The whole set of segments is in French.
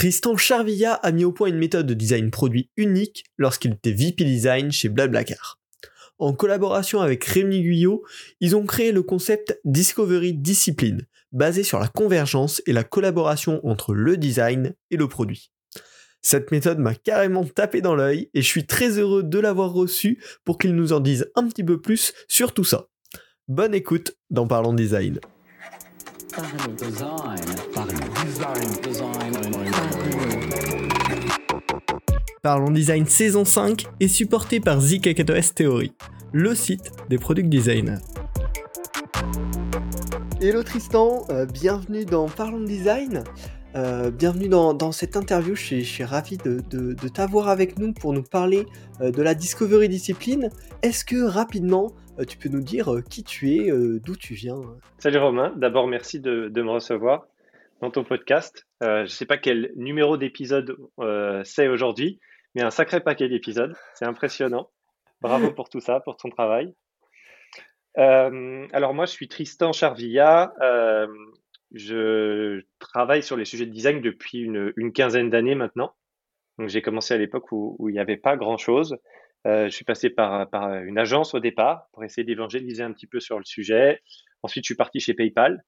Tristan Charvilla a mis au point une méthode de design produit unique lorsqu'il était VP Design chez Blablacar. En collaboration avec Rémi Guyot, ils ont créé le concept Discovery Discipline, basé sur la convergence et la collaboration entre le design et le produit. Cette méthode m'a carrément tapé dans l'œil et je suis très heureux de l'avoir reçu pour qu'il nous en dise un petit peu plus sur tout ça. Bonne écoute dans. Parlons Design saison 5 est supporté par ZKKOS Theory, le site des product designers. Hello Tristan, euh, bienvenue dans Parlons Design. Euh, bienvenue dans, cette interview, je suis, ravi de, t'avoir avec nous pour nous parler euh, de la Discovery Discipline. Est-ce que rapidement, euh, tu peux nous dire qui tu es, d'où tu viens? Salut Romain, d'abord merci de, me recevoir dans ton podcast. je ne sais pas quel numéro d'épisode c'est aujourd'hui, mais un sacré paquet d'épisodes, c'est impressionnant. Bravo pour tout ça, pour ton travail. alors moi, je suis Tristan Charvilla. Je travaille sur les sujets de design depuis une, quinzaine d'années maintenant. Donc j'ai commencé à l'époque où, il n'y avait pas grand-chose. Euh, je suis passé par, par, une agence au départ pour essayer d'évangéliser un petit peu sur le sujet. Ensuite, je suis parti chez PayPal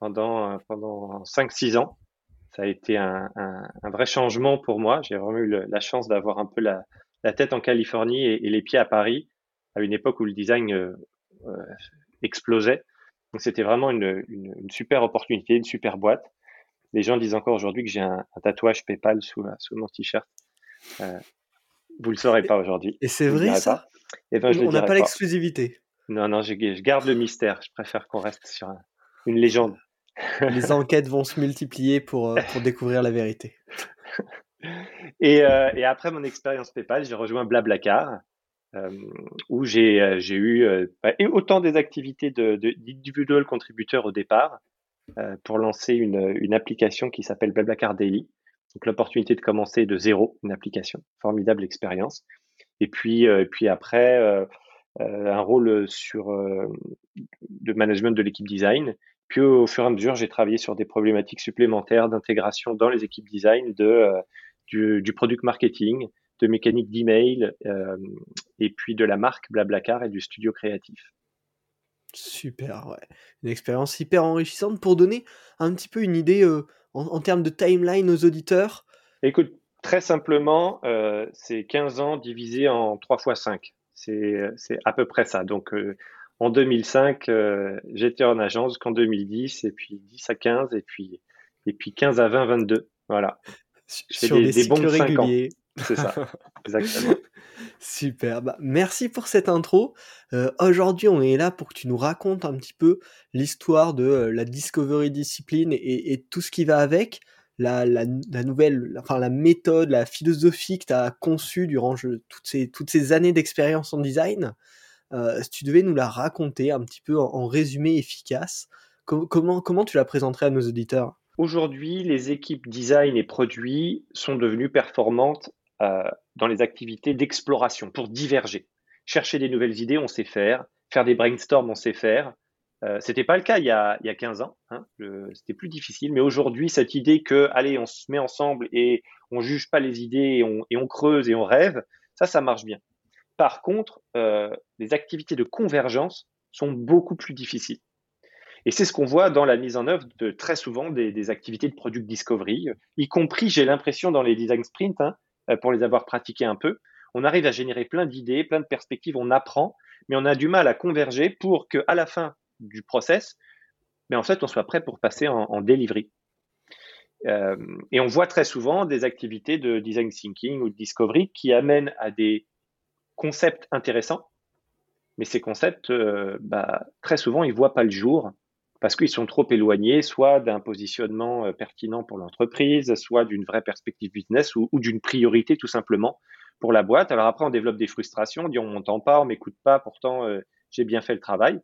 pendant, pendant 5-6 ans. Ça a été un, un, un, vrai changement pour moi. J'ai vraiment eu la chance d'avoir un peu la, la, tête en Californie et, et, les pieds à Paris à une époque où le design euh, euh explosait. Donc c'était vraiment une, une, super opportunité, une super boîte. Les gens disent encore aujourd'hui que j'ai un, tatouage PayPal sous, sous mon t-shirt. Euh, vous le saurez pas aujourd'hui. Et c'est vrai ça? Et eh ben, je On n'a pas l'exclusivité. Non, non, je, je, garde le mystère. Je préfère qu'on reste sur une légende. Les enquêtes vont se multiplier pour, euh, pour découvrir la vérité. Et, euh, et après mon expérience PayPal, j'ai rejoint Blablacar, euh, où j'ai euh, eu bah, autant des activités d'individuels de, contributeurs au départ pour lancer une, une application qui s'appelle Blablacar Daily. Donc l'opportunité de commencer de zéro une application, formidable expérience. Et puis, puis après, un rôle sur de management de l'équipe design. Puis au fur et à mesure, j'ai travaillé sur des problématiques supplémentaires d'intégration dans les équipes design de, du, du product marketing, de mécanique d'email euh, et puis de la marque Blablacar et du studio créatif. Super, ouais. Une expérience hyper enrichissante pour donner un petit peu une idée euh, en, termes de timeline aux auditeurs. Écoute, très simplement, euh, c'est 15 ans divisé en 3 fois 5. C'est à peu près ça. Donc, en 2005, j'étais en agence qu'en 2010, et puis 10 à 15, et puis, et puis 15 à 20, 22. Voilà. Sur des, des bons réguliers. C'est ça, exactement. Super, bah, merci pour cette intro. Euh, aujourd'hui, on est là pour que tu nous racontes un petit peu l'histoire de euh, la Discovery Discipline et, tout ce qui va avec, la, nouvelle, enfin la méthode, la philosophie que tu as conçue durant toutes, ces, toutes ces années d'expérience en design. Euh, si tu devais nous la raconter un petit peu en, résumé efficace, comment, comment tu la présenterais à nos auditeurs? Aujourd'hui, les équipes design et produits sont devenues performantes euh, dans les activités d'exploration pour diverger. Chercher des nouvelles idées, on sait faire. Faire des brainstorms, on sait faire. Euh, C'était pas le cas il y a, il y a 15 ans. Hein. C'était plus difficile. Mais aujourd'hui, cette idée que, allez, on se met ensemble et on juge pas les idées et on creuse et on rêve, ça, ça marche bien. Par contre, euh, les activités de convergence sont beaucoup plus difficiles. Et c'est ce qu'on voit dans la mise en œuvre de très souvent des, activités de product discovery, y compris, j'ai l'impression, dans les design sprints, hein, euh, pour les avoir pratiqués un peu. On arrive à générer plein d'idées, plein de perspectives, on apprend, mais on a du mal à converger pour qu'à la fin du process, mais en fait, on soit prêt pour passer en, delivery. Euh, et on voit très souvent des activités de design thinking ou de discovery qui amènent à des concepts intéressants, mais ces concepts, euh, bah, très souvent, ils voient pas le jour parce qu'ils sont trop éloignés, soit d'un positionnement euh, pertinent pour l'entreprise, soit d'une vraie perspective business ou, d'une priorité tout simplement pour la boîte. Alors après, on développe des frustrations, on dit on m'entend pas, on m'écoute pas, pourtant euh, j'ai bien fait le travail.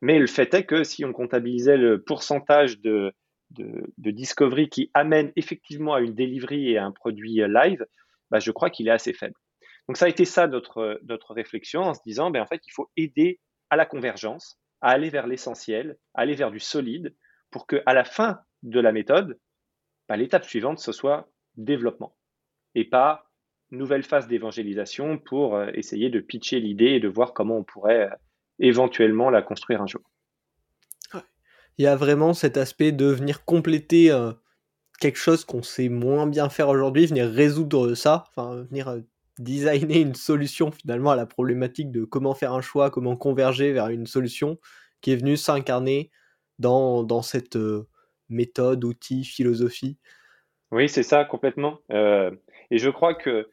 Mais le fait est que si on comptabilisait le pourcentage de, de, de, discovery qui amène effectivement à une delivery et à un produit live, bah, je crois qu'il est assez faible. Donc ça a été ça notre, notre réflexion en se disant, ben, en fait, il faut aider à la convergence, à aller vers l'essentiel, aller vers du solide, pour que à la fin de la méthode, bah, l'étape suivante, ce soit développement et pas nouvelle phase d'évangélisation pour euh, essayer de pitcher l'idée et de voir comment on pourrait euh, éventuellement la construire un jour. Il y a vraiment cet aspect de venir compléter euh, quelque chose qu'on sait moins bien faire aujourd'hui, venir résoudre ça, enfin venir designer une solution finalement à la problématique de comment faire un choix, comment converger vers une solution qui est venue s'incarner dans, dans cette méthode, outil, philosophie. Oui, c'est ça complètement. et je crois que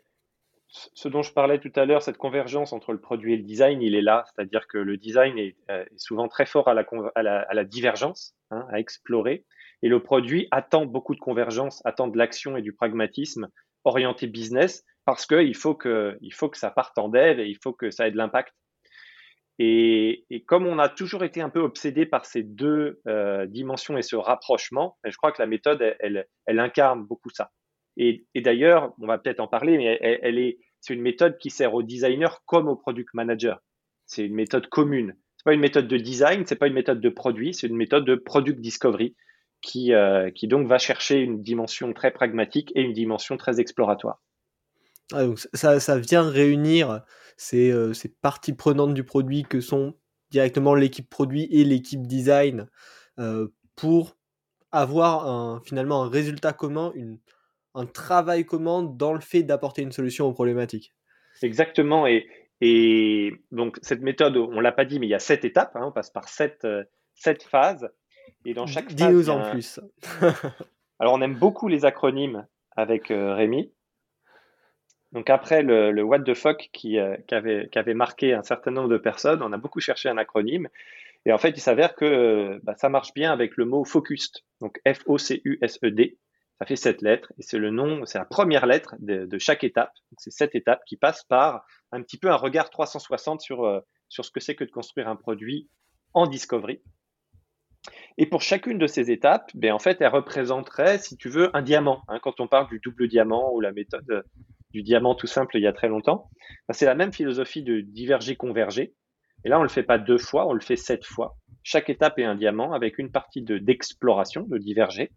ce dont je parlais tout à l'heure, cette convergence entre le produit et le design, il est là. C'est-à-dire que le design est, euh, souvent très fort à la, à la, divergence, hein, à explorer. Et le produit attend beaucoup de convergence, attend de l'action et du pragmatisme orienté business parce qu'il faut que, il faut que ça parte en dev et il faut que ça ait de l'impact. Et, comme on a toujours été un peu obsédé par ces deux euh, dimensions et ce rapprochement, je crois que la méthode, elle, incarne beaucoup ça. Et, d'ailleurs, on va peut-être en parler, mais c'est une méthode qui sert aux designers comme aux product managers. C'est une méthode commune. C'est pas une méthode de design, c'est pas une méthode de produit, c'est une méthode de product discovery qui, euh, qui donc va chercher une dimension très pragmatique et une dimension très exploratoire. Ah, donc ça, ça, vient réunir ces, euh, ces, parties prenantes du produit que sont directement l'équipe produit et l'équipe design euh, pour avoir un, finalement un résultat commun, une, un travail commun dans le fait d'apporter une solution aux problématiques. Exactement. Et, et donc cette méthode, on l'a pas dit, mais il y a sept étapes. Hein, on passe par sept, euh, sept phases. Et dans chaque phase, Dis-nous en plus. Alors on aime beaucoup les acronymes avec Rémi. Donc après le, what the fuck qui, euh, qui, avait, marqué un certain nombre de personnes, on a beaucoup cherché un acronyme. Et en fait, il s'avère que euh, bah, ça marche bien avec le mot focused. Donc F-O-C-U-S-E-D. Ça fait sept lettres et c'est le nom, c'est la première lettre de, chaque étape. C'est sept étapes qui passent par un petit peu un regard 360 sur, euh, sur ce que c'est que de construire un produit en discovery. Et pour chacune de ces étapes, ben en fait, elle représenterait, si tu veux, un diamant. Hein, quand on parle du double diamant ou la méthode du diamant tout simple il y a très longtemps. C'est la même philosophie de diverger-converger. Et là, on ne le fait pas deux fois, on le fait sept fois. Chaque étape est un diamant avec une partie de d'exploration, de diverger,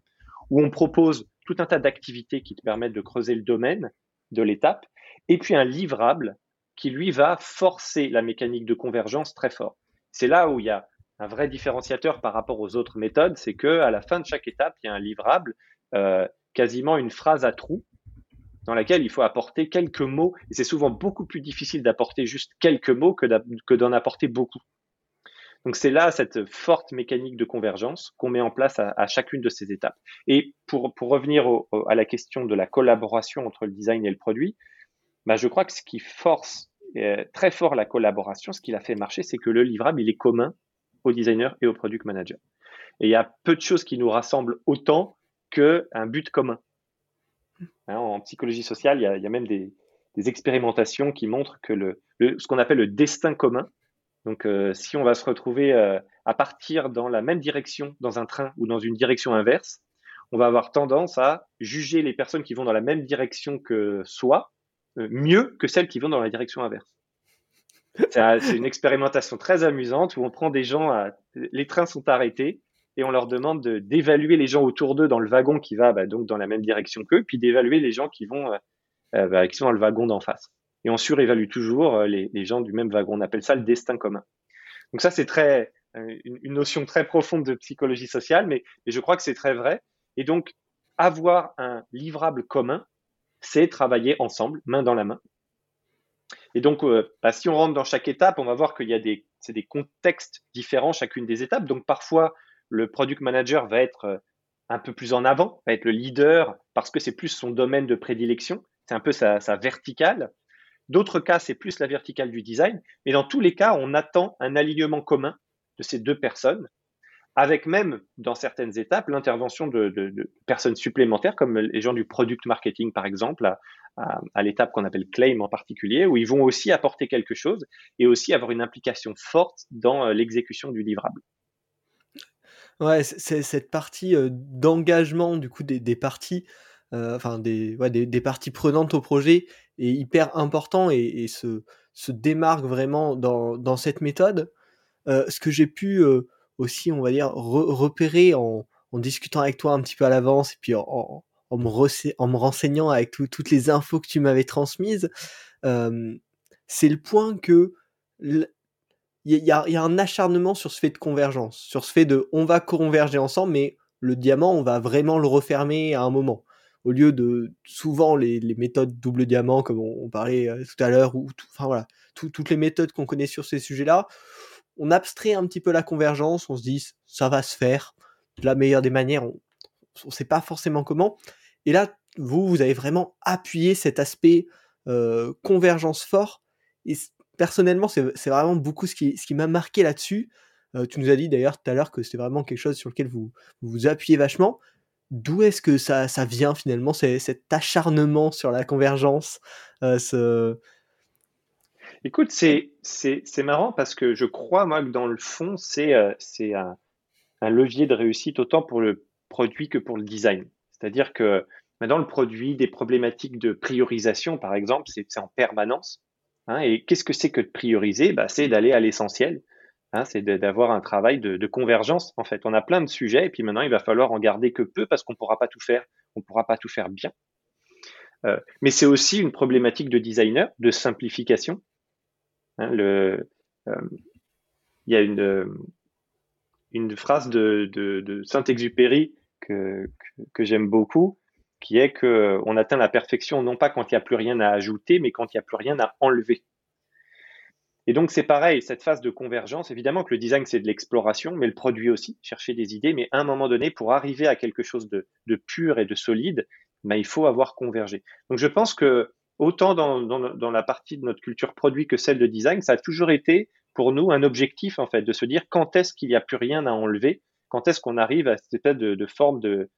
où on propose tout un tas d'activités qui te permettent de creuser le domaine de l'étape, et puis un livrable qui, lui, va forcer la mécanique de convergence très fort. C'est là où il y a un vrai différenciateur par rapport aux autres méthodes, c'est que à la fin de chaque étape, il y a un livrable, euh, quasiment une phrase à trous, dans laquelle il faut apporter quelques mots. Et c'est souvent beaucoup plus difficile d'apporter juste quelques mots que d'en apporter beaucoup. Donc c'est là cette forte mécanique de convergence qu'on met en place à, chacune de ces étapes. Et pour, revenir à la question de la collaboration entre le design et le produit, bah je crois que ce qui force euh, très fort la collaboration, ce qui l'a fait marcher, c'est que le livrable, il est commun aux designers et aux product managers. Et il y a peu de choses qui nous rassemblent autant qu'un but commun. Hein, en psychologie sociale, il y a, même des, expérimentations qui montrent que ce qu'on appelle le destin commun, donc euh, si on va se retrouver euh, à partir dans la même direction dans un train ou dans une direction inverse, on va avoir tendance à juger les personnes qui vont dans la même direction que soi euh, mieux que celles qui vont dans la direction inverse. C'est une expérimentation très amusante où on prend des gens, les trains sont arrêtés, et on leur demande d'évaluer les gens autour d'eux dans le wagon qui va bah, donc dans la même direction qu'eux, puis d'évaluer les gens qui vont euh, euh, bah, qui sont dans le wagon d'en face. Et on surévalue toujours euh, les, gens du même wagon. On appelle ça le destin commun. Donc ça c'est très une, notion très profonde de psychologie sociale, mais, je crois que c'est très vrai. Et donc avoir un livrable commun, c'est travailler ensemble, main dans la main. Et donc, bah, si on rentre dans chaque étape, on va voir qu'il y a des, des contextes différents chacune des étapes. Donc, parfois, le product manager va être euh, un peu plus en avant, va être le leader parce que c'est plus son domaine de prédilection, c'est un peu sa, verticale. D'autres cas, c'est plus la verticale du design, mais dans tous les cas, on attend un alignement commun de ces deux personnes, avec même, dans certaines étapes, l'intervention de, personnes supplémentaires, comme les gens du product marketing, par exemple, à, à l'étape qu'on appelle claim en particulier, où ils vont aussi apporter quelque chose et aussi avoir une implication forte dans euh, l'exécution du livrable. Ouais, c'est cette partie d'engagement du coup des, parties, enfin des, des, parties prenantes au projet est hyper important et, se, se, démarque vraiment dans, dans cette méthode. ce que j'ai pu aussi, on va dire, repérer en, en, discutant avec toi un petit peu à l'avance et puis en, en, me, en me renseignant avec toutes les infos que tu m'avais transmises, c'est le point que il y, a, un acharnement sur ce fait de convergence, sur ce fait de on va converger ensemble, mais le diamant, on va vraiment le refermer à un moment. Au lieu de souvent les, méthodes double diamant, comme on, parlait tout à l'heure, ou enfin voilà, toutes les méthodes qu'on connaît sur ces sujets-là, on abstrait un petit peu la convergence, on se dit ça va se faire de la meilleure des manières, on ne sait pas forcément comment. Et là, vous, vous avez vraiment appuyé cet aspect euh, convergence fort. Et personnellement, c'est vraiment beaucoup ce qui, ce qui m'a marqué là-dessus. Euh, tu nous as dit d'ailleurs tout à l'heure que c'était vraiment quelque chose sur lequel vous vous, appuyez vachement. D'où est-ce que ça, ça vient finalement, cet acharnement sur la convergence euh, ce, Écoute, c'est, marrant parce que je crois, moi, que dans le fond, c'est, euh, c'est un, levier de réussite autant pour le produit que pour le design. C'est-à-dire que maintenant, le produit, des problématiques de priorisation, par exemple, c'est, en permanence. Hein, et qu'est-ce que c'est que de prioriser? Bah, C'est d'aller à l'essentiel. Hein, c'est d'avoir un travail de, convergence, en fait. On a plein de sujets et puis maintenant, il va falloir en garder que peu parce qu'on ne pourra pas tout faire. On ne pourra pas tout faire bien. Euh, mais c'est aussi une problématique de designer, de simplification. Hein, le, euh, il y a une, une phrase de, de, Saint-Exupéry que, que, j'aime beaucoup, qui est que on atteint la perfection non pas quand il n'y a plus rien à ajouter, mais quand il n'y a plus rien à enlever. Et donc c'est pareil, cette phase de convergence, évidemment que le design c'est de l'exploration, mais le produit aussi, chercher des idées, mais à un moment donné, pour arriver à quelque chose de, pur et de solide, ben, il faut avoir convergé. Donc je pense que autant dans, la partie de notre culture produit que celle de design, ça a toujours été pour nous un objectif en fait de se dire quand est-ce qu'il n'y a plus rien à enlever, quand est-ce qu'on arrive à cette espèce de, forme de,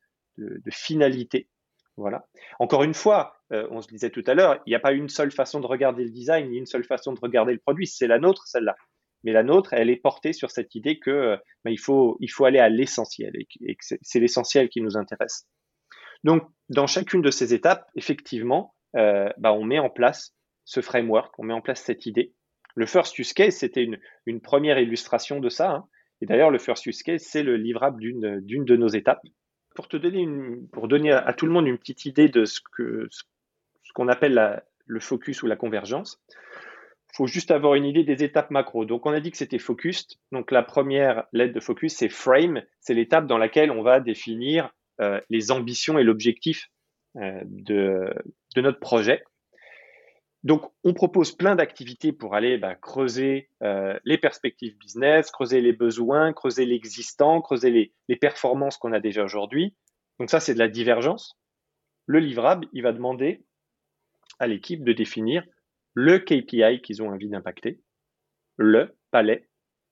finalité. Voilà. Encore une fois, euh, on se disait tout à l'heure, il n'y a pas une seule façon de regarder le design, ni une seule façon de regarder le produit. C'est la nôtre, celle-là. Mais la nôtre, elle est portée sur cette idée que euh, ben, il, faut, aller à l'essentiel et que c'est l'essentiel qui nous intéresse. Donc, dans chacune de ces étapes, effectivement, euh, bah, on met en place ce framework, on met en place cette idée. Le first use case, c'était une, première illustration de ça. Hein. Et d'ailleurs, le first use case, c'est le livrable d'une de nos étapes. Pour te donner une, pour donner à, tout le monde une petite idée de ce que ce qu'on appelle le focus ou la convergence, il faut juste avoir une idée des étapes macro. Donc, on a dit que c'était focus. Donc, la première lettre de focus, c'est frame. C'est l'étape dans laquelle on va définir euh, les ambitions et l'objectif euh, de notre projet. Donc, on propose plein d'activités pour aller bah, creuser euh, les perspectives business, creuser les besoins, creuser l'existant, creuser les, performances qu'on a déjà aujourd'hui. Donc ça, c'est de la divergence. Le livrable, il va demander à l'équipe de définir le KPI qu'ils ont envie d'impacter, le palais.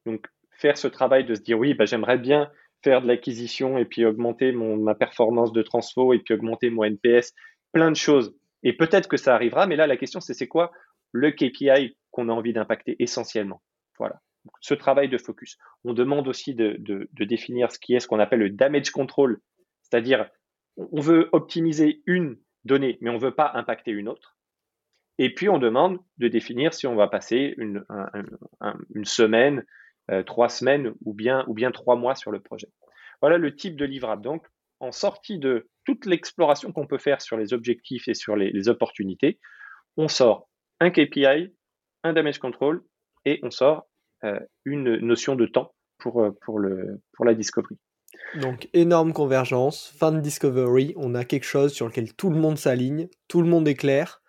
Donc, faire ce travail de se dire, oui, bah, j'aimerais bien faire de l'acquisition et puis augmenter ma performance de transfo et puis augmenter mon NPS, plein de choses. Et peut-être que ça arrivera, mais là, la question, c'est c'est quoi le KPI qu'on a envie d'impacter essentiellement? Voilà. Ce travail de focus. On demande aussi de, définir ce qui est ce qu'on appelle le damage control, c'est-à-dire on veut optimiser une donnée, mais on ne veut pas impacter une autre. Et puis on demande de définir si on va passer une, une semaine, euh, trois semaines ou bien, ou bien trois mois sur le projet. Voilà le type de livrable. Donc, en sortie de toute l'exploration qu'on peut faire sur les objectifs et sur les, opportunités, on sort un KPI, un damage control et on sort euh, une notion de temps pour, euh, pour, le, pour la discovery. Donc énorme convergence, fin de discovery, on a quelque chose sur lequel tout le monde s'aligne, tout le monde est clair,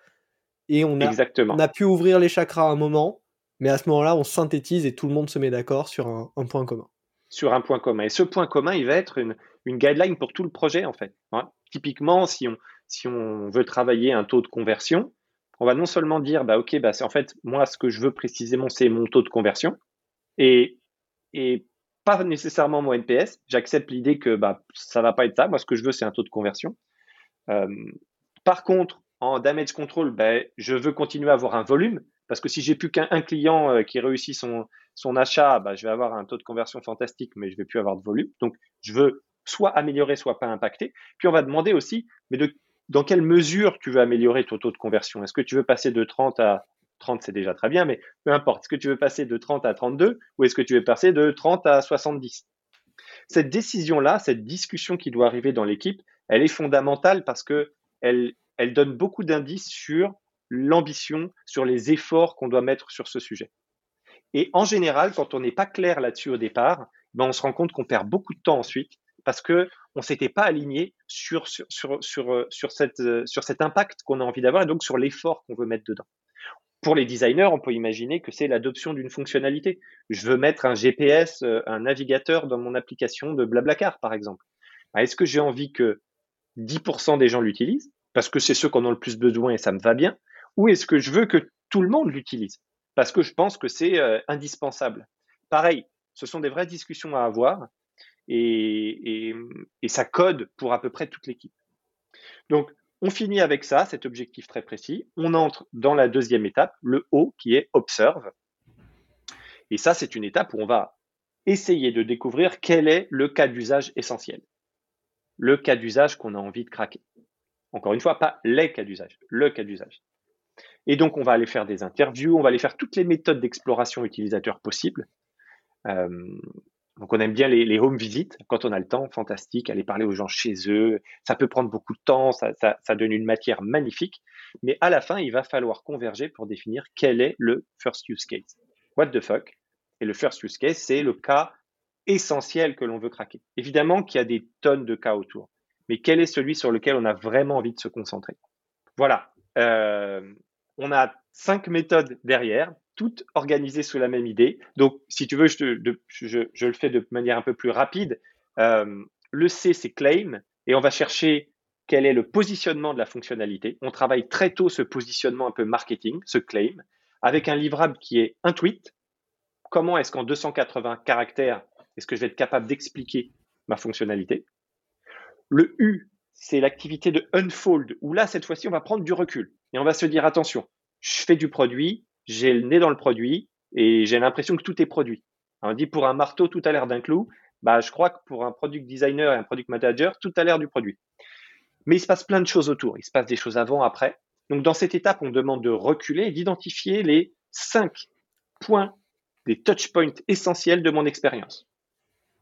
et on a, Exactement. on a pu ouvrir les chakras à un moment, mais à ce moment-là, on synthétise et tout le monde se met d'accord sur un, point commun. Sur un point commun. Et ce point commun, il va être une, guideline pour tout le projet, en fait. Hein. Typiquement, si on, si on veut travailler un taux de conversion, on va non seulement dire, bah, OK, bah, en fait, moi, ce que je veux précisément, c'est mon taux de conversion. Et, et pas nécessairement mon NPS. J'accepte l'idée que bah, ça va pas être ça. Moi, ce que je veux, c'est un taux de conversion. Euh, par contre, en damage control, bah, je veux continuer à avoir un volume. Parce que si j'ai plus qu'un client euh, qui réussit son, son achat, bah, je vais avoir un taux de conversion fantastique, mais je vais plus avoir de volume. Donc, je veux soit améliorer, soit pas impacter. Puis, on va demander aussi, mais dans quelle mesure tu veux améliorer ton taux de conversion? Est-ce que tu veux passer de 30 à 30, c'est déjà très bien, mais peu importe. Est-ce que tu veux passer de 30 à 32 ou est-ce que tu veux passer de 30 à 70 Cette décision-là, cette discussion qui doit arriver dans l'équipe, Elle est fondamentale parce que elle, elle donne beaucoup d'indices sur l'ambition, sur les efforts qu'on doit mettre sur ce sujet. Et en général, quand on n'est pas clair là-dessus au départ, ben on se rend compte qu'on perd beaucoup de temps ensuite parce que on s'était pas aligné sur sur sur sur, sur cette sur cet impact qu'on a envie d'avoir et donc sur l'effort qu'on veut mettre dedans. Pour les designers, on peut imaginer que c'est l'adoption d'une fonctionnalité. Je veux mettre un GPS, euh, un navigateur dans mon application de Blablacar, par exemple. Ben, est-ce que j'ai envie que 10% des gens l'utilisent parce que c'est ceux qui en ont le plus besoin et ça me va bien? Ou est-ce que je veux que tout le monde l'utilise parce que je pense que c'est euh, indispensable? Pareil, ce sont des vraies discussions à avoir et, ça code pour à peu près toute l'équipe. Donc, on finit avec ça, cet objectif très précis. On entre dans la deuxième étape, le O, qui est observe. Et ça, c'est une étape où on va essayer de découvrir quel est le cas d'usage essentiel. Le cas d'usage qu'on a envie de craquer. Encore une fois, pas les cas d'usage, le cas d'usage. Et donc, on va aller faire des interviews, on va aller faire toutes les méthodes d'exploration utilisateur possibles. Euh, donc, on aime bien les, home visits quand on a le temps, fantastique, aller parler aux gens chez eux. Ça peut prendre beaucoup de temps, ça, donne une matière magnifique. Mais à la fin, il va falloir converger pour définir quel est le first use case. What the fuck? Et le first use case, c'est le cas essentiel que l'on veut craquer. Évidemment qu'il y a des tonnes de cas autour, mais quel est celui sur lequel on a vraiment envie de se concentrer? Voilà. Euh, on a cinq méthodes derrière, toutes organisées sous la même idée. Donc, si tu veux, je, le fais de manière un peu plus rapide. Euh, le C, c'est claim, et on va chercher quel est le positionnement de la fonctionnalité. On travaille très tôt ce positionnement un peu marketing, ce claim, avec un livrable qui est un tweet. Comment est-ce qu'en 280 caractères, est-ce que je vais être capable d'expliquer ma fonctionnalité? Le U, c'est l'activité de unfold, où là, cette fois-ci, on va prendre du recul et on va se dire, attention, je fais du produit, j'ai le nez dans le produit et j'ai l'impression que tout est produit. On dit pour un marteau, tout a l'air d'un clou. Bah, je crois que pour un product designer et un product manager, tout a l'air du produit. Mais il se passe plein de choses autour. Il se passe des choses avant, après. Donc, dans cette étape, on demande de reculer et d'identifier les cinq points, des touch points essentiels de mon expérience.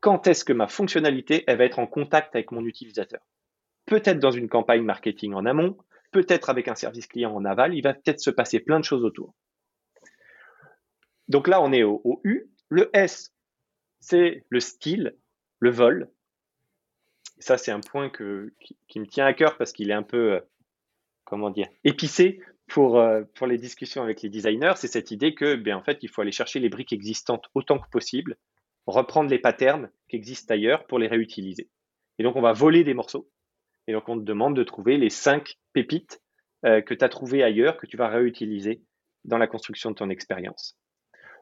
Quand est-ce que ma fonctionnalité, elle va être en contact avec mon utilisateur? Peut-être dans une campagne marketing en amont, peut-être avec un service client en aval, il va peut-être se passer plein de choses autour. Donc là, on est au, U. Le S, c'est le style, le vol. ça, c'est un point qui, me tient à cœur parce qu'il est un peu, euh, comment dire, épicé pour, euh, pour les discussions avec les designers. C'est cette idée que, ben, en fait, il faut aller chercher les briques existantes autant que possible, reprendre les patterns qui existent ailleurs pour les réutiliser. Et donc, on va voler des morceaux et donc, on te demande de trouver les cinq pépites euh, que tu as trouvées ailleurs, que tu vas réutiliser dans la construction de ton expérience.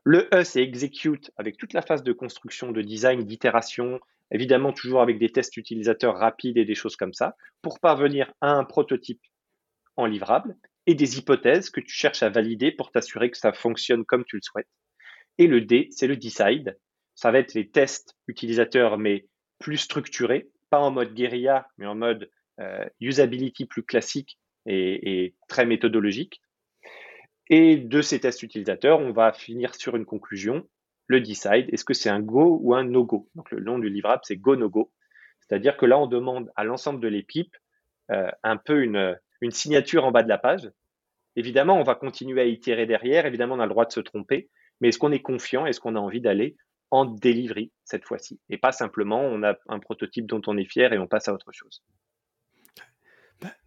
Le E, c'est execute avec toute la phase de construction, de design, d'itération, évidemment toujours avec des tests utilisateurs rapides et des choses comme ça, pour parvenir à un prototype en livrable et des hypothèses que tu cherches à valider pour t'assurer que ça fonctionne comme tu le souhaites. Et le D, c'est le decide. Ça va être les tests utilisateurs, mais plus structurés, pas en mode guérilla, mais en mode euh, usability plus classique et, très méthodologique. Et de ces tests utilisateurs, on va finir sur une conclusion, le decide, est-ce que c'est un go ou un no-go? Donc le nom du livrable, c'est go-no-go. C'est-à-dire que là, on demande à l'ensemble de l'équipe euh, un peu une, une signature en bas de la page. Évidemment, on va continuer à itérer derrière, évidemment, on a le droit de se tromper, mais est-ce qu'on est confiant, est-ce qu'on a envie d'aller en delivery cette fois-ci? Et pas simplement, on a un prototype dont on est fier et on passe à autre chose.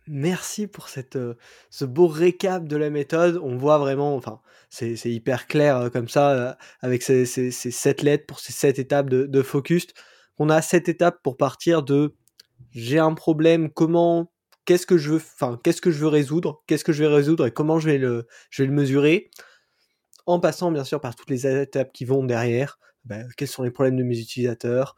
Bah, merci pour cette, euh, ce beau récap de la méthode. On voit vraiment, enfin, c'est hyper clair euh, comme ça, euh, avec ces, ces, sept lettres pour ces sept étapes de, focus. On a sept étapes pour partir de j'ai un problème, comment, qu'est-ce que je veux, enfin, qu'est-ce que je veux résoudre, qu'est-ce que je vais résoudre et comment je vais le, je vais le mesurer, en passant bien sûr par toutes les étapes qui vont derrière. Ben, quels sont les problèmes de mes utilisateurs,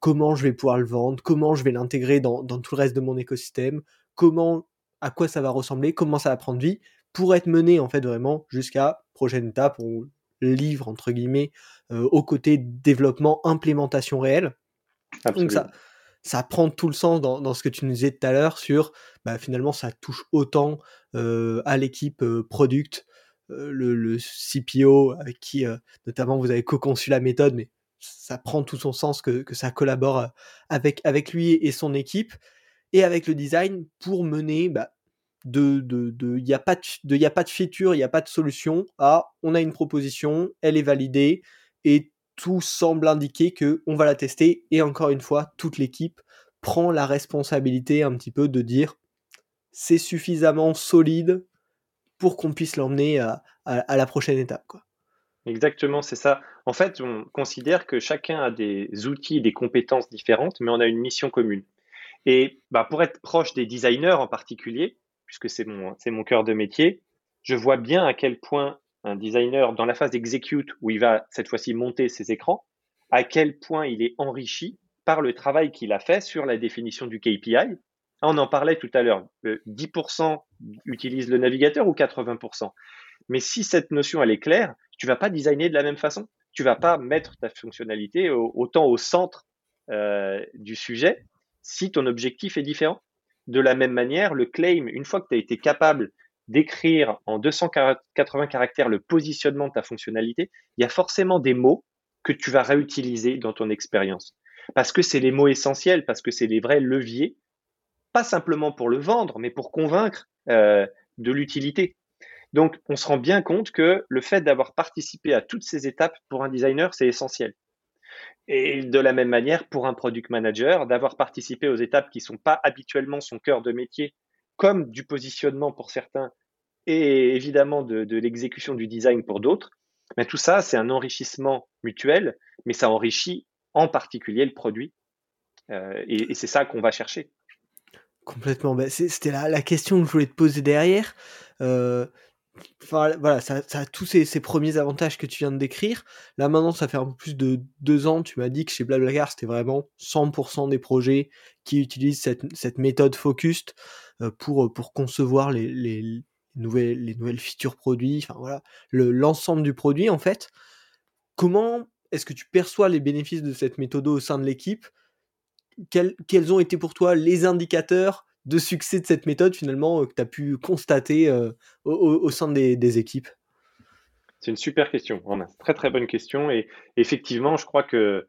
comment je vais pouvoir le vendre, comment je vais l'intégrer dans, dans, tout le reste de mon écosystème, comment, à quoi ça va ressembler, comment ça va prendre vie, pour être mené en fait vraiment jusqu'à prochaine étape, on livre entre guillemets euh, au côté développement, implémentation réelle. Donc ça, ça prend tout le sens dans, dans, ce que tu nous disais tout à l'heure sur bah, finalement ça touche autant euh, à l'équipe euh, product, euh, le, le, CPO avec qui notamment vous avez co-conçu la méthode, mais ça prend tout son sens que, que ça collabore avec, avec lui et son équipe. Et avec le design pour mener bah, de il n'y a pas de a pas de feature, il n'y a pas de solution à on a une proposition, elle est validée et tout semble indiquer que on va la tester et encore une fois toute l'équipe prend la responsabilité un petit peu de dire c'est suffisamment solide pour qu'on puisse l'emmener à, à, la prochaine étape quoi. Exactement, c'est ça. En fait, on considère que chacun a des outils, des compétences différentes, mais on a une mission commune. Et bah, pour être proche des designers en particulier, puisque c'est mon, cœur de métier, je vois bien à quel point un designer, dans la phase execute, où il va cette fois-ci monter ses écrans, à quel point il est enrichi par le travail qu'il a fait sur la définition du KPI. On en parlait tout à l'heure, 10% utilisent le navigateur ou 80%. Mais si cette notion est claire, tu vas pas designer de la même façon. Tu vas pas mettre ta fonctionnalité autant au centre euh, du sujet si ton objectif est différent. De la même manière, le claim, une fois que tu as été capable d'écrire en 280 caractères le positionnement de ta fonctionnalité, il y a forcément des mots que tu vas réutiliser dans ton expérience. Parce que c'est les mots essentiels, parce que c'est les vrais leviers, pas simplement pour le vendre, mais pour convaincre euh, de l'utilité. Donc, on se rend bien compte que le fait d'avoir participé à toutes ces étapes pour un designer, c'est essentiel. Et de la même manière, pour un product manager, d'avoir participé aux étapes qui ne sont pas habituellement son cœur de métier, comme du positionnement pour certains, et évidemment de, l'exécution du design pour d'autres, mais tout ça, c'est un enrichissement mutuel, mais ça enrichit en particulier le produit. Euh, et, c'est ça qu'on va chercher. Complètement. Ben, c'était la, la, question que je voulais te poser derrière. Euh, voilà, ça, a tous ces, premiers avantages que tu viens de décrire. Là maintenant, ça fait un peu plus de deux ans, tu m'as dit que chez Blablacar, c'était vraiment 100% des projets qui utilisent cette, méthode focused euh, pour, pour concevoir les, nouvelles, les nouvelles features produits, enfin voilà, l'ensemble du produit en fait. Comment est-ce que tu perçois les bénéfices de cette méthode au sein de l'équipe? Quels, quels ont été pour toi les indicateurs de succès de cette méthode finalement euh, que tu as pu constater euh, au, sein des, équipes? C'est une super question, très très bonne question et effectivement je crois que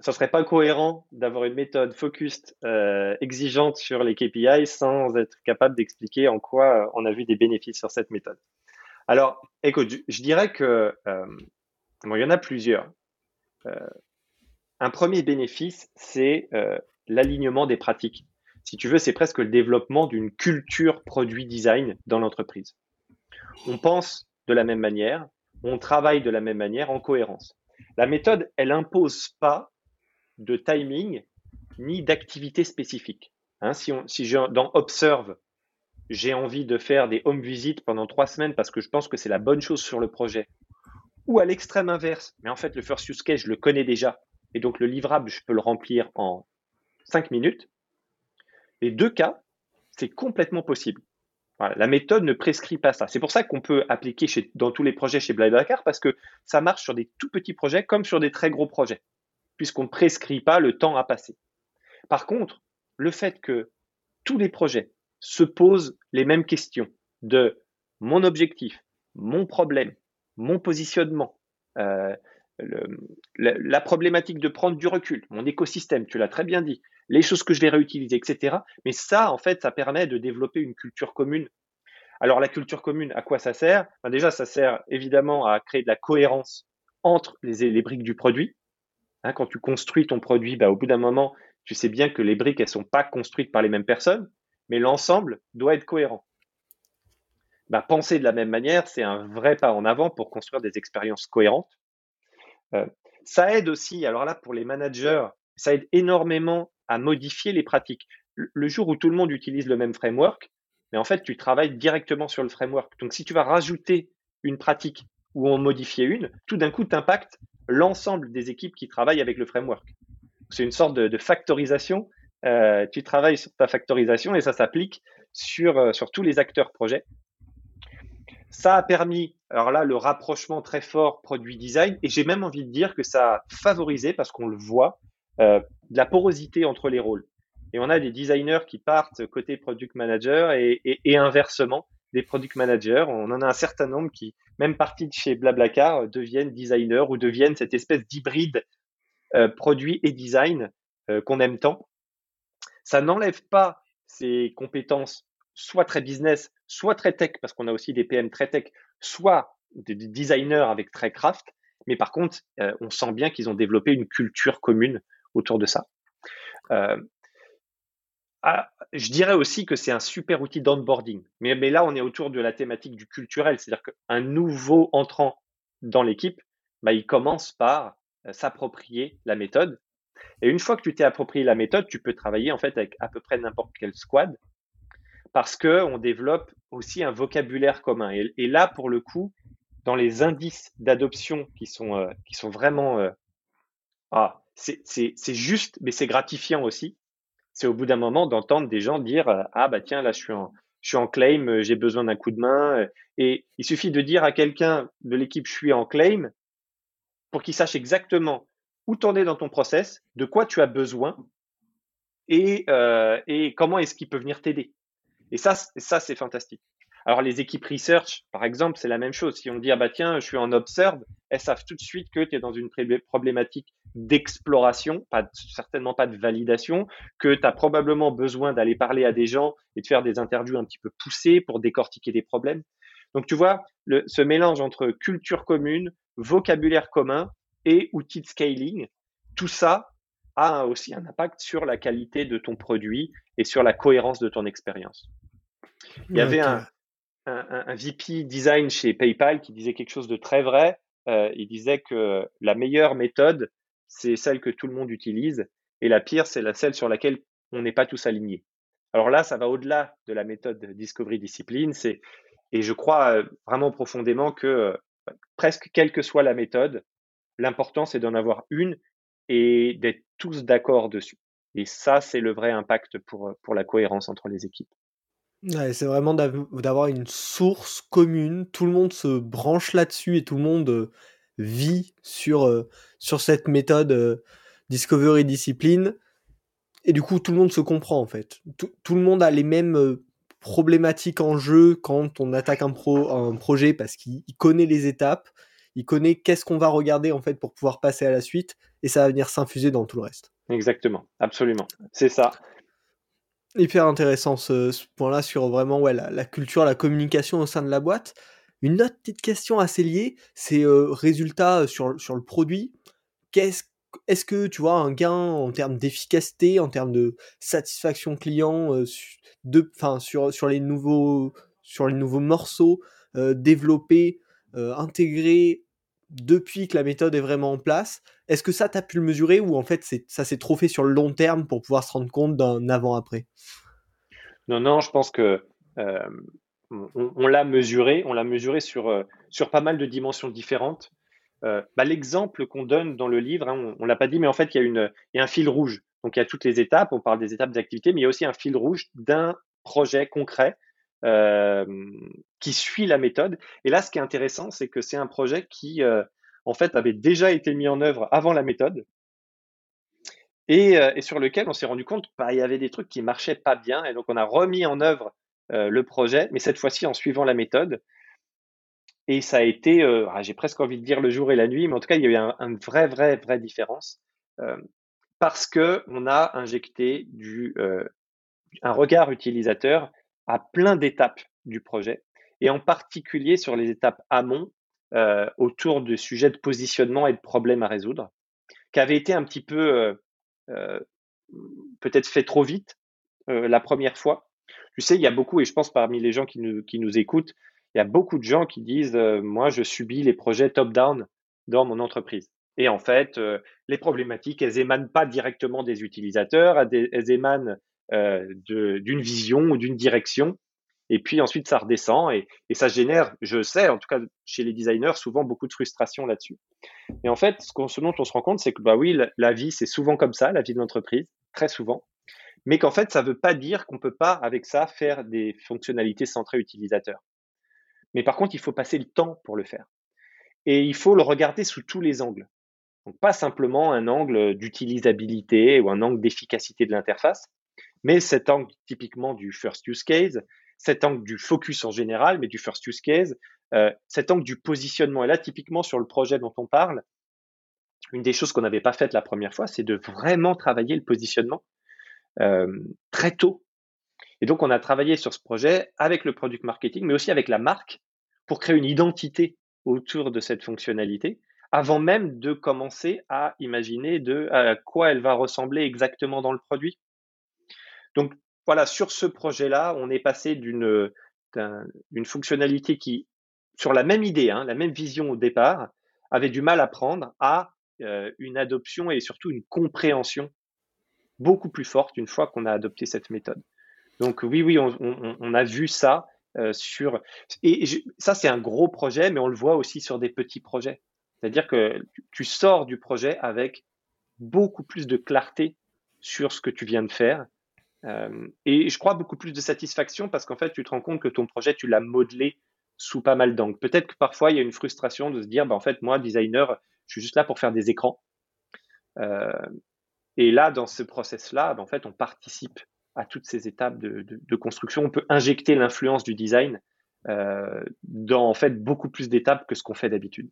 ça serait pas cohérent d'avoir une méthode focused euh, exigeante sur les KPI sans être capable d'expliquer en quoi on a vu des bénéfices sur cette méthode. Alors, écoute, je, dirais que il y en a plusieurs. un premier bénéfice, c'est l'alignement des pratiques si tu veux, c'est presque le développement d'une culture produit design dans l'entreprise. On pense de la même manière, on travaille de la même manière en cohérence. La méthode, elle impose pas de timing ni d'activité spécifique. Hein, si, si dans Observe, j'ai envie de faire des home visits pendant trois semaines parce que je pense que c'est la bonne chose sur le projet, ou à l'extrême inverse, mais en fait le first use case, je le connais déjà, et donc le livrable, je peux le remplir en cinq minutes, les deux cas, c'est complètement possible. la méthode ne prescrit pas ça. C'est pour ça qu'on peut appliquer dans tous les projets chez Blablacar parce que ça marche sur des tout petits projets comme sur des très gros projets, puisqu'on ne prescrit pas le temps à passer. Par contre, le fait que tous les projets se posent les mêmes questions de mon objectif, mon problème, mon positionnement, euh, la, problématique de prendre du recul, mon écosystème, tu l'as très bien dit, les choses que je vais réutiliser, etc. Mais ça, en fait, ça permet de développer une culture commune. Alors la culture commune, à quoi ça sert? Déjà, ça sert évidemment à créer de la cohérence entre les, briques du produit. Hein, quand tu construis ton produit, bah, au bout d'un moment, tu sais bien que les briques, elles sont pas construites par les mêmes personnes, mais l'ensemble doit être cohérent. Bah, penser de la même manière, c'est un vrai pas en avant pour construire des expériences cohérentes. Euh, ça aide aussi, alors là, pour les managers, ça aide énormément à modifier les pratiques. Le jour où tout le monde utilise le même framework, mais en fait, tu travailles directement sur le framework. Donc, si tu vas rajouter une pratique ou en modifier une, tout d'un coup, tu impactes l'ensemble des équipes qui travaillent avec le framework. C'est une sorte de, factorisation. Euh, tu travailles sur ta factorisation et ça s'applique sur, euh, sur tous les acteurs projet. Ça a permis, alors là, le rapprochement très fort produit design, et j'ai même envie de dire que ça a favorisé, parce qu'on le voit, euh, de la porosité entre les rôles. Et on a des designers qui partent côté product manager et, inversement, des product managers. On en a un certain nombre qui, même partis de chez Blablacar, deviennent designers ou deviennent cette espèce d'hybride euh, produit et design euh, qu'on aime tant. Ça n'enlève pas ses compétences, soit très business, soit très tech, parce qu'on a aussi des PM très tech, soit des designers avec très craft. Mais par contre, euh, on sent bien qu'ils ont développé une culture commune autour de ça. Euh, ah, je dirais aussi que c'est un super outil d'onboarding. Mais, là, on est autour de la thématique du culturel. C'est-à-dire qu'un nouveau entrant dans l'équipe, bah, il commence par euh, s'approprier la méthode. Et une fois que tu t'es approprié la méthode, tu peux travailler en fait avec à peu près n'importe quel squad parce que on développe aussi un vocabulaire commun. Et, là, pour le coup, dans les indices d'adoption qui sont euh, qui sont vraiment ah, c'est juste, mais c'est gratifiant aussi. C'est au bout d'un moment d'entendre des gens dire ah bah tiens là je suis en je suis en claim, j'ai besoin d'un coup de main. Et il suffit de dire à quelqu'un de l'équipe je suis en claim pour qu'il sache exactement où tu en es dans ton process, de quoi tu as besoin et, euh, et comment est-ce qu'il peut venir t'aider. Et ça, ça c'est fantastique. Alors les équipes research, par exemple, c'est la même chose. Si on dit ah bah tiens, je suis en observe, elles savent tout de suite que tu es dans une problématique d'exploration, pas certainement pas de validation, que tu as probablement besoin d'aller parler à des gens et de faire des interviews un petit peu poussées pour décortiquer des problèmes. Donc tu vois, le, ce mélange entre culture commune, vocabulaire commun et outils de scaling, tout ça a aussi un impact sur la qualité de ton produit et sur la cohérence de ton expérience. Il y avait un, un, VP design chez PayPal qui disait quelque chose de très vrai. Euh, il disait que la meilleure méthode, c'est celle que tout le monde utilise, et la pire, c'est la celle sur laquelle on n'est pas tous alignés. Alors là, ça va au-delà de la méthode Discovery Discipline. Et je crois euh, vraiment profondément que euh, presque quelle que soit la méthode, l'important c'est d'en avoir une et d'être tous d'accord dessus. Et ça, c'est le vrai impact pour, pour la cohérence entre les équipes c'est vraiment d'avoir une source commune, tout le monde se branche là-dessus et tout le monde vit sur, sur cette méthode Discovery Discipline. Et du coup, tout le monde se comprend en fait. Tout, le monde a les mêmes problématiques en jeu quand on attaque un, pro, un projet parce qu'il connaît les étapes, il connaît qu'est-ce qu'on va regarder en fait pour pouvoir passer à la suite et ça va venir s'infuser dans tout le reste. Exactement, absolument. C'est ça hyper intéressant ce, point-là sur vraiment ouais, la, culture, la communication au sein de la boîte. Une autre petite question assez liée, c'est euh, résultat euh, sur, sur le produit. Qu'est-ce est-ce que tu vois un gain en termes d'efficacité, en termes de satisfaction client, euh, de, sur, sur, les nouveaux, sur les nouveaux morceaux développés, intégrés depuis que la méthode est vraiment en place Est-ce que ça, tu as pu le mesurer ou en fait ça s'est trop fait sur le long terme pour pouvoir se rendre compte d'un avant-après? Non, non, je pense que euh, on, l'a mesuré, on l'a mesuré sur, euh, sur pas mal de dimensions différentes. Euh, bah, l'exemple qu'on donne dans le livre, hein, on ne l'a pas dit, mais en fait, il y, y a un fil rouge. Donc, il y a toutes les étapes, on parle des étapes d'activité, mais il y a aussi un fil rouge d'un projet concret qui suit la méthode. Et là, ce qui est intéressant, c'est que c'est un projet qui, en fait, avait déjà été mis en œuvre avant la méthode et, sur lequel on s'est rendu compte qu'il bah, y avait des trucs qui marchaient pas bien. Et donc, on a remis en œuvre le projet, mais cette fois-ci en suivant la méthode. Et ça a été, ah, j'ai presque envie de dire le jour et la nuit, mais en tout cas, il y a eu un, un vrai, vrai, vraie différence parce que on a injecté du, un regard utilisateur à plein d'étapes du projet, et en particulier sur les étapes amont euh, autour de sujets de positionnement et de problèmes à résoudre, qui avaient été un petit peu euh, euh, peut-être fait trop vite la première fois. Tu sais, il y a beaucoup, et je pense parmi les gens qui nous, qui nous écoutent, il y a beaucoup de gens qui disent Moi, je subis les projets top-down dans mon entreprise. Et en fait, les problématiques, elles émanent pas directement des utilisateurs, elles émanent euh, d'une vision ou d'une direction. Et puis ensuite, ça redescend et, ça génère, je sais, en tout cas chez les designers, souvent beaucoup de frustration là-dessus. Et en fait, ce, dont on se rend compte, c'est que bah oui, la, vie, c'est souvent comme ça, la vie de l'entreprise, très souvent. Mais qu'en fait, ça ne veut pas dire qu'on ne peut pas, avec ça, faire des fonctionnalités centrées utilisateurs. Mais par contre, il faut passer le temps pour le faire. Et il faut le regarder sous tous les angles. Donc, pas simplement un angle d'utilisabilité ou un angle d'efficacité de l'interface, mais cet angle typiquement du first use case, cet angle du focus en général, mais du first use case, euh, cet angle du positionnement. Et là, typiquement sur le projet dont on parle, une des choses qu'on n'avait pas faites la première fois, c'est de vraiment travailler le positionnement. très tôt. Et donc, on a travaillé sur ce projet avec le product marketing, mais aussi avec la marque pour créer une identité autour de cette fonctionnalité avant même de commencer à imaginer de à quoi elle va ressembler exactement dans le produit. Donc voilà, sur ce projet-là, on est passé d'une d'une fonctionnalité qui, sur la même idée, hein, la même vision au départ, avait du mal à prendre à euh, une adoption et surtout une compréhension beaucoup plus forte une fois qu'on a adopté cette méthode. Donc oui, oui, on a vu ça euh, sur... Et ça, c'est un gros projet, mais on le voit aussi sur des petits projets. C'est-à-dire que tu sors du projet avec beaucoup plus de clarté sur ce que tu viens de faire. Euh, et je crois beaucoup plus de satisfaction parce qu'en fait, tu te rends compte que ton projet, tu l'as modelé sous pas mal d'angles. Peut-être que parfois, il y a une frustration de se dire, bah, en fait, moi, designer, je suis juste là pour faire des écrans. Euh, et là, dans ce process-là, bah, en fait, on participe à toutes ces étapes de, construction. On peut injecter l'influence du design euh, dans en fait beaucoup plus d'étapes que ce qu'on fait d'habitude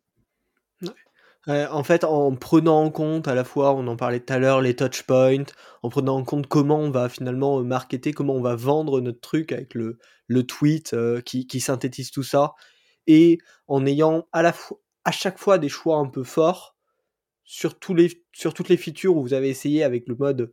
en fait, en prenant en compte à la fois, on en parlait tout à l'heure, les touch points, en prenant en compte comment on va finalement euh, marketer, comment on va vendre notre truc avec le, le tweet euh, qui, synthétise tout ça, et en ayant à, la à chaque fois des choix un peu forts sur, tous les, sur toutes les features où vous avez essayé avec le mode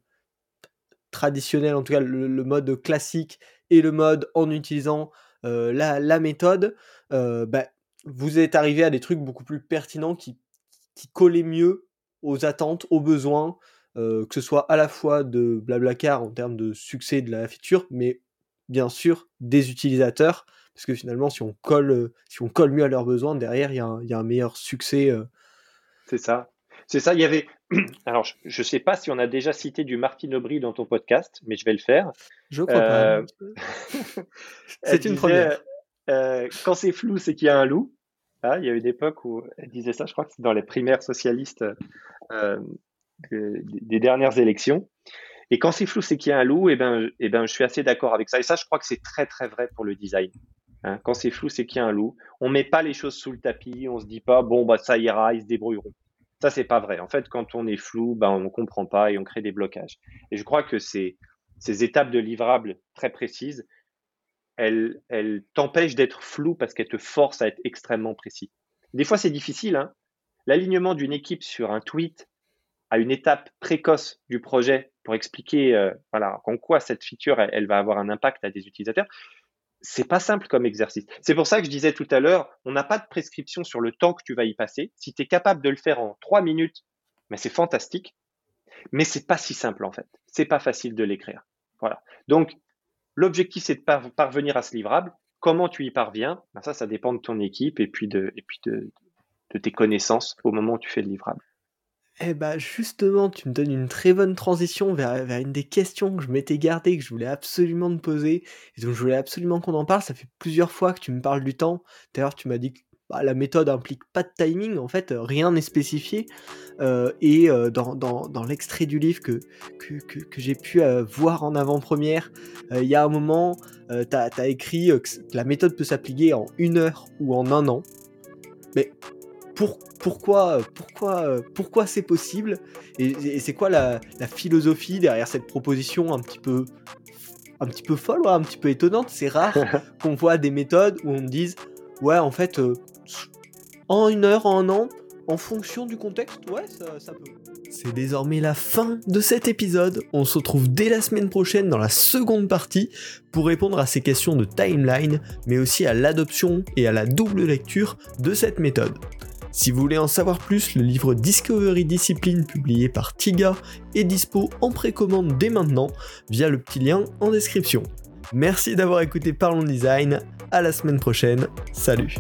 traditionnel, en tout cas le, mode classique, et le mode en utilisant euh, la, méthode, bah, vous êtes arrivé à des trucs beaucoup plus pertinents qui qui collait mieux aux attentes, aux besoins, euh, que ce soit à la fois de Blablacar en termes de succès de la feature, mais bien sûr des utilisateurs, parce que finalement, si on colle, euh, si on colle mieux à leurs besoins, derrière, il y, y, a un meilleur succès. Euh. C'est ça. C'est ça, il y avait. Alors, je ne sais pas si on a déjà cité du Martin Aubry dans ton podcast, mais je vais le faire. Je crois pas. c'est une première. quand c'est flou, c'est qu'il y a un loup. Ah, il y a une époque où elle disait ça, je crois que c'est dans les primaires socialistes euh, des dernières élections. Et quand c'est flou, c'est qu'il y a un loup, et ben, et ben, je suis assez d'accord avec ça. Et ça, je crois que c'est très, très vrai pour le design. Hein. quand c'est flou, c'est qu'il y a un loup. On met pas les choses sous le tapis, on se dit pas, bon, bah, ça ira, ils se débrouilleront. Ça, c'est pas vrai. En fait, quand on est flou, ben, on comprend pas et on crée des blocages. Et je crois que ces, ces étapes de livrables très précises, elle, t'empêche d'être flou parce qu'elle te force à être extrêmement précis. Des fois, c'est difficile. Hein. L'alignement d'une équipe sur un tweet à une étape précoce du projet pour expliquer euh, voilà, en quoi cette feature elle, va avoir un impact à des utilisateurs, c'est pas simple comme exercice. C'est pour ça que je disais tout à l'heure, on n'a pas de prescription sur le temps que tu vas y passer. Si tu es capable de le faire en trois minutes, mais c'est fantastique. Mais c'est pas si simple en fait. C'est pas facile de l'écrire. Voilà. Donc L'objectif, c'est de parvenir à ce livrable. Comment tu y parviens? Ben Ça, ça dépend de ton équipe et puis, de, et puis de, tes connaissances au moment où tu fais le livrable. Eh bah justement, tu me donnes une très bonne transition vers, vers une des questions que je m'étais gardée, que je voulais absolument te poser, et donc je voulais absolument qu'on en parle. Ça fait plusieurs fois que tu me parles du temps. D'ailleurs, tu m'as dit que bah, la méthode implique pas de timing, en fait, rien n'est spécifié. Euh, et euh, dans, dans, l'extrait du livre que, que, que, j'ai pu euh, voir en avant-première, il y a un moment, tu as, écrit que la méthode peut s'appliquer en une heure ou en un an. Mais pour, pourquoi, pourquoi, pourquoi c'est possible? Et, c'est quoi la, la, philosophie derrière cette proposition un petit peu un petit peu folle, un petit peu étonnante? C'est rare qu'on voit des méthodes où on me dise ouais en fait en une heure, en un an, en fonction du contexte, ouais, ça, peut. C'est désormais la fin de cet épisode. On se retrouve dès la semaine prochaine dans la seconde partie pour répondre à ces questions de timeline, mais aussi à l'adoption et à la double lecture de cette méthode. Si vous voulez en savoir plus, le livre Discovery Discipline publié par Tiga est dispo en précommande dès maintenant via le petit lien en description. Merci d'avoir écouté Parlons Design, à la semaine prochaine, salut